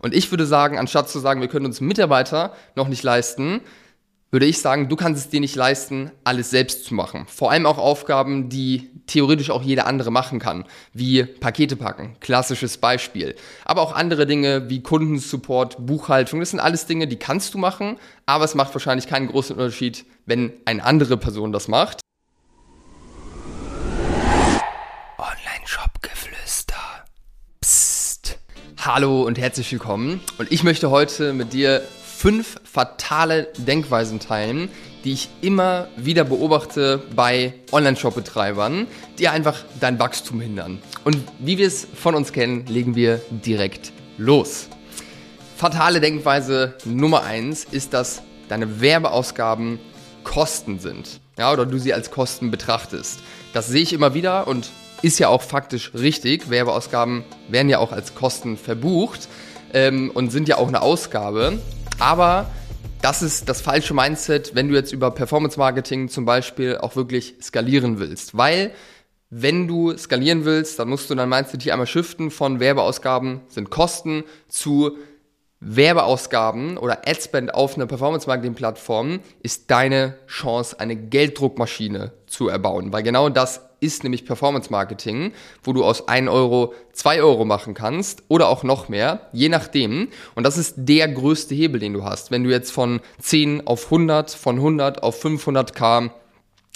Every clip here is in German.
Und ich würde sagen, anstatt zu sagen, wir können uns Mitarbeiter noch nicht leisten, würde ich sagen, du kannst es dir nicht leisten, alles selbst zu machen. Vor allem auch Aufgaben, die theoretisch auch jeder andere machen kann, wie Pakete packen, klassisches Beispiel. Aber auch andere Dinge wie Kundensupport, Buchhaltung, das sind alles Dinge, die kannst du machen, aber es macht wahrscheinlich keinen großen Unterschied, wenn eine andere Person das macht. Hallo und herzlich willkommen. Und ich möchte heute mit dir fünf fatale Denkweisen teilen, die ich immer wieder beobachte bei Online-Shop-Betreibern, die einfach dein Wachstum hindern. Und wie wir es von uns kennen, legen wir direkt los. Fatale Denkweise Nummer eins ist, dass deine Werbeausgaben Kosten sind. Ja, oder du sie als Kosten betrachtest. Das sehe ich immer wieder und ist ja auch faktisch richtig. Werbeausgaben werden ja auch als Kosten verbucht ähm, und sind ja auch eine Ausgabe. Aber das ist das falsche Mindset, wenn du jetzt über Performance Marketing zum Beispiel auch wirklich skalieren willst. Weil wenn du skalieren willst, dann musst du dein Mindset hier einmal shiften von Werbeausgaben sind Kosten zu Werbeausgaben oder Adspend auf einer Performance-Marketing-Plattform ist deine Chance, eine Gelddruckmaschine zu erbauen. Weil genau das ist nämlich Performance-Marketing, wo du aus 1 Euro 2 Euro machen kannst oder auch noch mehr, je nachdem. Und das ist der größte Hebel, den du hast. Wenn du jetzt von 10 auf 100, von 100 auf 500k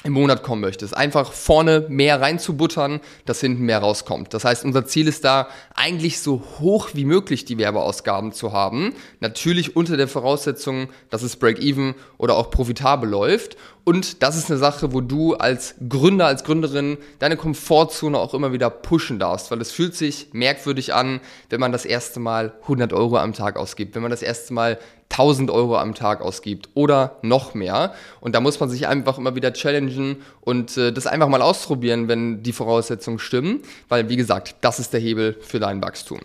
im Monat kommen möchtest. Einfach vorne mehr reinzubuttern, dass hinten mehr rauskommt. Das heißt, unser Ziel ist da eigentlich so hoch wie möglich die Werbeausgaben zu haben. Natürlich unter der Voraussetzung, dass es Break-Even oder auch profitabel läuft. Und das ist eine Sache, wo du als Gründer, als Gründerin deine Komfortzone auch immer wieder pushen darfst, weil es fühlt sich merkwürdig an, wenn man das erste Mal 100 Euro am Tag ausgibt, wenn man das erste Mal 1000 Euro am Tag ausgibt oder noch mehr. Und da muss man sich einfach immer wieder challengen und äh, das einfach mal ausprobieren, wenn die Voraussetzungen stimmen, weil wie gesagt, das ist der Hebel für dein Wachstum.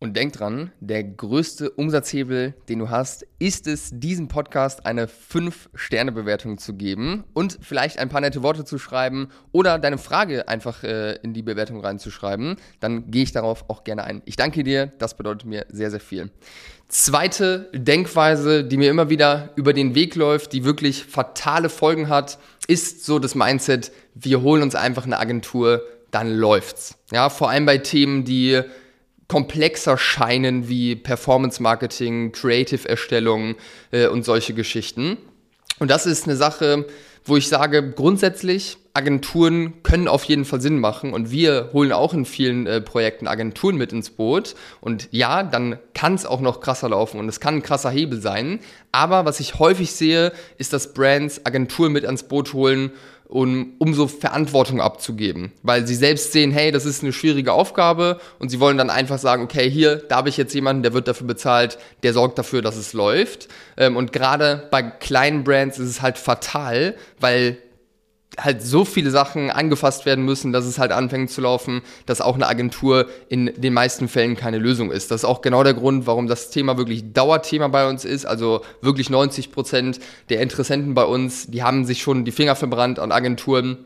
Und denk dran, der größte Umsatzhebel, den du hast, ist es, diesem Podcast eine 5-Sterne-Bewertung zu geben und vielleicht ein paar nette Worte zu schreiben oder deine Frage einfach äh, in die Bewertung reinzuschreiben. Dann gehe ich darauf auch gerne ein. Ich danke dir, das bedeutet mir sehr, sehr viel. Zweite Denkweise, die mir immer wieder über den Weg läuft, die wirklich fatale Folgen hat, ist so das Mindset, wir holen uns einfach eine Agentur, dann läuft's. Ja, vor allem bei Themen, die komplexer scheinen wie Performance Marketing, Creative Erstellung äh, und solche Geschichten. Und das ist eine Sache, wo ich sage, grundsätzlich, Agenturen können auf jeden Fall Sinn machen und wir holen auch in vielen äh, Projekten Agenturen mit ins Boot. Und ja, dann kann es auch noch krasser laufen und es kann ein krasser Hebel sein. Aber was ich häufig sehe, ist, dass Brands Agenturen mit ans Boot holen um, um so Verantwortung abzugeben. Weil sie selbst sehen, hey, das ist eine schwierige Aufgabe und sie wollen dann einfach sagen, okay, hier, da habe ich jetzt jemanden, der wird dafür bezahlt, der sorgt dafür, dass es läuft. Ähm, und gerade bei kleinen Brands ist es halt fatal, weil halt so viele Sachen angefasst werden müssen, dass es halt anfängt zu laufen, dass auch eine Agentur in den meisten Fällen keine Lösung ist. Das ist auch genau der Grund, warum das Thema wirklich Dauerthema bei uns ist. Also wirklich 90 Prozent der Interessenten bei uns, die haben sich schon die Finger verbrannt an Agenturen.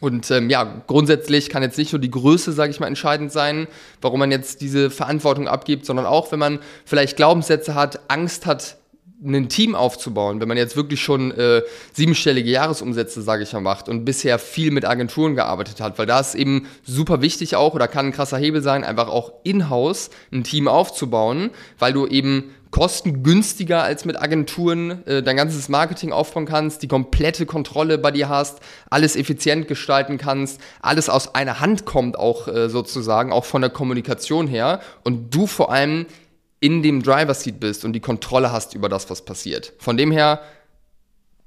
Und ähm, ja, grundsätzlich kann jetzt nicht nur die Größe, sage ich mal, entscheidend sein, warum man jetzt diese Verantwortung abgibt, sondern auch, wenn man vielleicht Glaubenssätze hat, Angst hat, ein Team aufzubauen, wenn man jetzt wirklich schon äh, siebenstellige Jahresumsätze, sage ich mal, macht und bisher viel mit Agenturen gearbeitet hat, weil da ist eben super wichtig auch oder kann ein krasser Hebel sein, einfach auch in-house ein Team aufzubauen, weil du eben kostengünstiger als mit Agenturen äh, dein ganzes Marketing aufbauen kannst, die komplette Kontrolle bei dir hast, alles effizient gestalten kannst, alles aus einer Hand kommt auch äh, sozusagen, auch von der Kommunikation her und du vor allem in dem Driver Seat bist und die Kontrolle hast über das, was passiert. Von dem her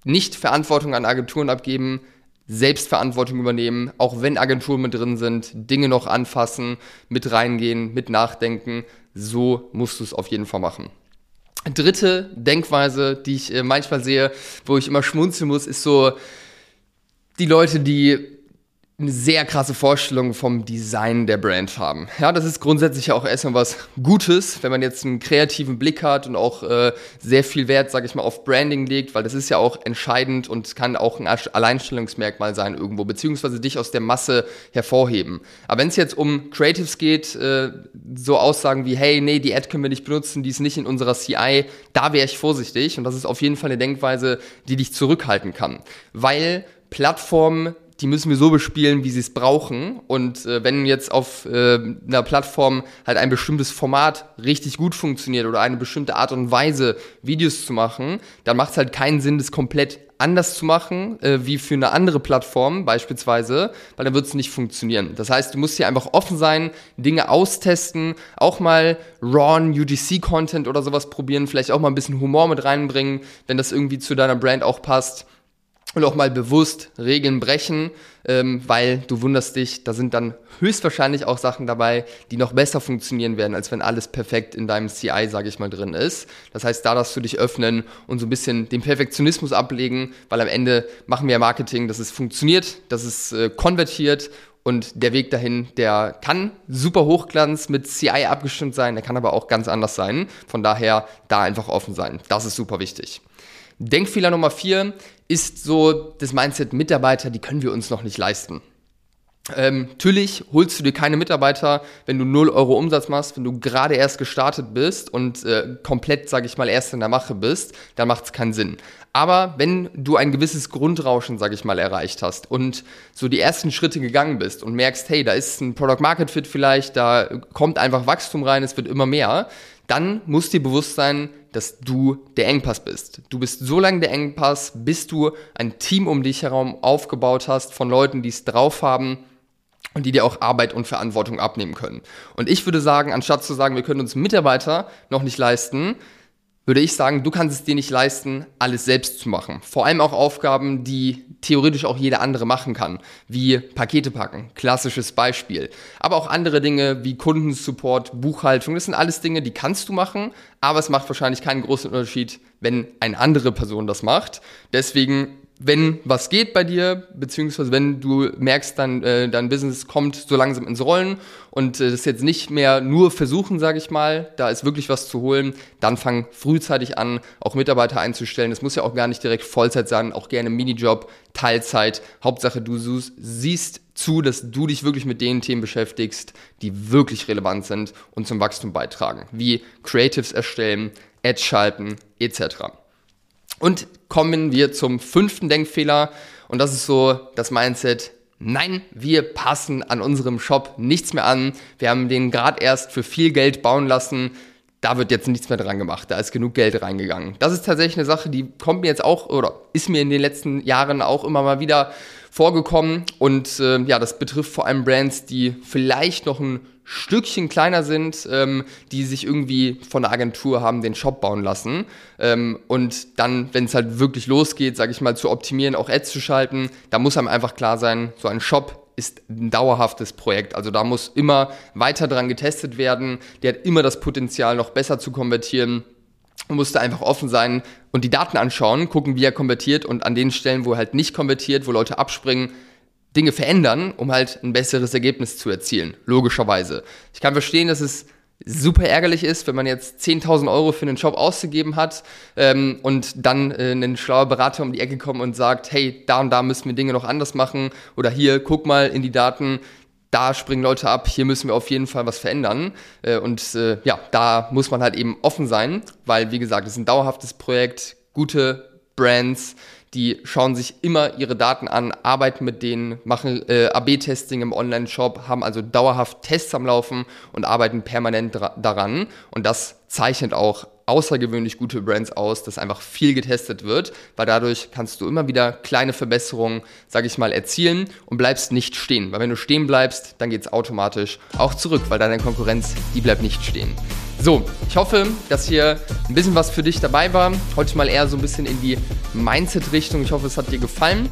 nicht Verantwortung an Agenturen abgeben, Selbstverantwortung übernehmen, auch wenn Agenturen mit drin sind, Dinge noch anfassen, mit reingehen, mit nachdenken. So musst du es auf jeden Fall machen. Dritte Denkweise, die ich äh, manchmal sehe, wo ich immer schmunzeln muss, ist so die Leute, die eine sehr krasse Vorstellung vom Design der Brand haben. Ja, das ist grundsätzlich auch erstmal was Gutes, wenn man jetzt einen kreativen Blick hat und auch äh, sehr viel Wert, sage ich mal, auf Branding legt, weil das ist ja auch entscheidend und kann auch ein Alleinstellungsmerkmal sein irgendwo, beziehungsweise dich aus der Masse hervorheben. Aber wenn es jetzt um Creatives geht, äh, so Aussagen wie, hey, nee, die Ad können wir nicht benutzen, die ist nicht in unserer CI, da wäre ich vorsichtig und das ist auf jeden Fall eine Denkweise, die dich zurückhalten kann, weil Plattformen die müssen wir so bespielen, wie sie es brauchen. Und äh, wenn jetzt auf äh, einer Plattform halt ein bestimmtes Format richtig gut funktioniert oder eine bestimmte Art und Weise, Videos zu machen, dann macht es halt keinen Sinn, das komplett anders zu machen, äh, wie für eine andere Plattform beispielsweise, weil dann wird es nicht funktionieren. Das heißt, du musst hier einfach offen sein, Dinge austesten, auch mal raw UGC-Content oder sowas probieren, vielleicht auch mal ein bisschen Humor mit reinbringen, wenn das irgendwie zu deiner Brand auch passt und auch mal bewusst Regeln brechen, ähm, weil du wunderst dich, da sind dann höchstwahrscheinlich auch Sachen dabei, die noch besser funktionieren werden, als wenn alles perfekt in deinem CI, sage ich mal, drin ist. Das heißt, da darfst du dich öffnen und so ein bisschen den Perfektionismus ablegen, weil am Ende machen wir Marketing, dass es funktioniert, dass es äh, konvertiert und der Weg dahin, der kann super Hochglanz mit CI abgestimmt sein, der kann aber auch ganz anders sein. Von daher da einfach offen sein. Das ist super wichtig. Denkfehler Nummer vier ist so das Mindset Mitarbeiter, die können wir uns noch nicht leisten. Ähm, natürlich holst du dir keine Mitarbeiter, wenn du 0 Euro Umsatz machst, wenn du gerade erst gestartet bist und äh, komplett, sage ich mal, erst in der Mache bist, dann macht es keinen Sinn. Aber wenn du ein gewisses Grundrauschen, sage ich mal, erreicht hast und so die ersten Schritte gegangen bist und merkst, hey, da ist ein Product Market Fit vielleicht, da kommt einfach Wachstum rein, es wird immer mehr, dann muss dir bewusst sein, dass du der Engpass bist. Du bist so lange der Engpass, bis du ein Team um dich herum aufgebaut hast von Leuten, die es drauf haben und die dir auch Arbeit und Verantwortung abnehmen können. Und ich würde sagen, anstatt zu sagen, wir können uns Mitarbeiter noch nicht leisten, würde ich sagen, du kannst es dir nicht leisten, alles selbst zu machen. Vor allem auch Aufgaben, die theoretisch auch jeder andere machen kann, wie Pakete packen, klassisches Beispiel. Aber auch andere Dinge wie Kundensupport, Buchhaltung, das sind alles Dinge, die kannst du machen, aber es macht wahrscheinlich keinen großen Unterschied, wenn eine andere Person das macht. Deswegen wenn was geht bei dir, beziehungsweise wenn du merkst, dann äh, dein Business kommt so langsam ins Rollen und äh, das jetzt nicht mehr nur versuchen, sage ich mal, da ist wirklich was zu holen, dann fang frühzeitig an, auch Mitarbeiter einzustellen. Das muss ja auch gar nicht direkt Vollzeit sein, auch gerne Minijob, Teilzeit. Hauptsache, du siehst zu, dass du dich wirklich mit den Themen beschäftigst, die wirklich relevant sind und zum Wachstum beitragen, wie Creatives erstellen, Ads schalten etc. Und kommen wir zum fünften Denkfehler und das ist so das Mindset, nein, wir passen an unserem Shop nichts mehr an. Wir haben den gerade erst für viel Geld bauen lassen. Da wird jetzt nichts mehr dran gemacht. Da ist genug Geld reingegangen. Das ist tatsächlich eine Sache, die kommt mir jetzt auch oder ist mir in den letzten Jahren auch immer mal wieder vorgekommen. Und äh, ja, das betrifft vor allem Brands, die vielleicht noch ein Stückchen kleiner sind, ähm, die sich irgendwie von der Agentur haben den Shop bauen lassen. Ähm, und dann, wenn es halt wirklich losgeht, sage ich mal, zu optimieren, auch Ads zu schalten, da muss einem einfach klar sein, so ein Shop ist ein dauerhaftes Projekt. Also da muss immer weiter dran getestet werden. Der hat immer das Potenzial, noch besser zu konvertieren. Man muss da einfach offen sein und die Daten anschauen, gucken, wie er konvertiert und an den Stellen, wo er halt nicht konvertiert, wo Leute abspringen, Dinge verändern, um halt ein besseres Ergebnis zu erzielen. Logischerweise. Ich kann verstehen, dass es super ärgerlich ist, wenn man jetzt 10.000 Euro für einen Job ausgegeben hat ähm, und dann äh, ein schlauer Berater um die Ecke kommt und sagt, hey, da und da müssen wir Dinge noch anders machen oder hier, guck mal in die Daten, da springen Leute ab, hier müssen wir auf jeden Fall was verändern. Äh, und äh, ja, da muss man halt eben offen sein, weil, wie gesagt, es ist ein dauerhaftes Projekt, gute Brands, die schauen sich immer ihre Daten an, arbeiten mit denen, machen äh, AB-Testing im Online-Shop, haben also dauerhaft Tests am Laufen und arbeiten permanent daran. Und das zeichnet auch außergewöhnlich gute Brands aus, dass einfach viel getestet wird, weil dadurch kannst du immer wieder kleine Verbesserungen, sage ich mal, erzielen und bleibst nicht stehen. Weil wenn du stehen bleibst, dann geht es automatisch auch zurück, weil deine Konkurrenz, die bleibt nicht stehen. So, ich hoffe, dass hier ein bisschen was für dich dabei war. Heute mal eher so ein bisschen in die Mindset-Richtung. Ich hoffe, es hat dir gefallen.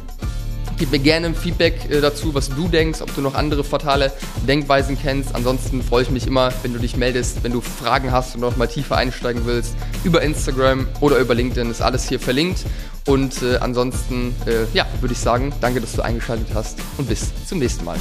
Gib mir gerne ein Feedback äh, dazu, was du denkst, ob du noch andere fatale Denkweisen kennst. Ansonsten freue ich mich immer, wenn du dich meldest, wenn du Fragen hast und noch mal tiefer einsteigen willst. Über Instagram oder über LinkedIn ist alles hier verlinkt. Und äh, ansonsten, äh, ja, würde ich sagen, danke, dass du eingeschaltet hast und bis zum nächsten Mal.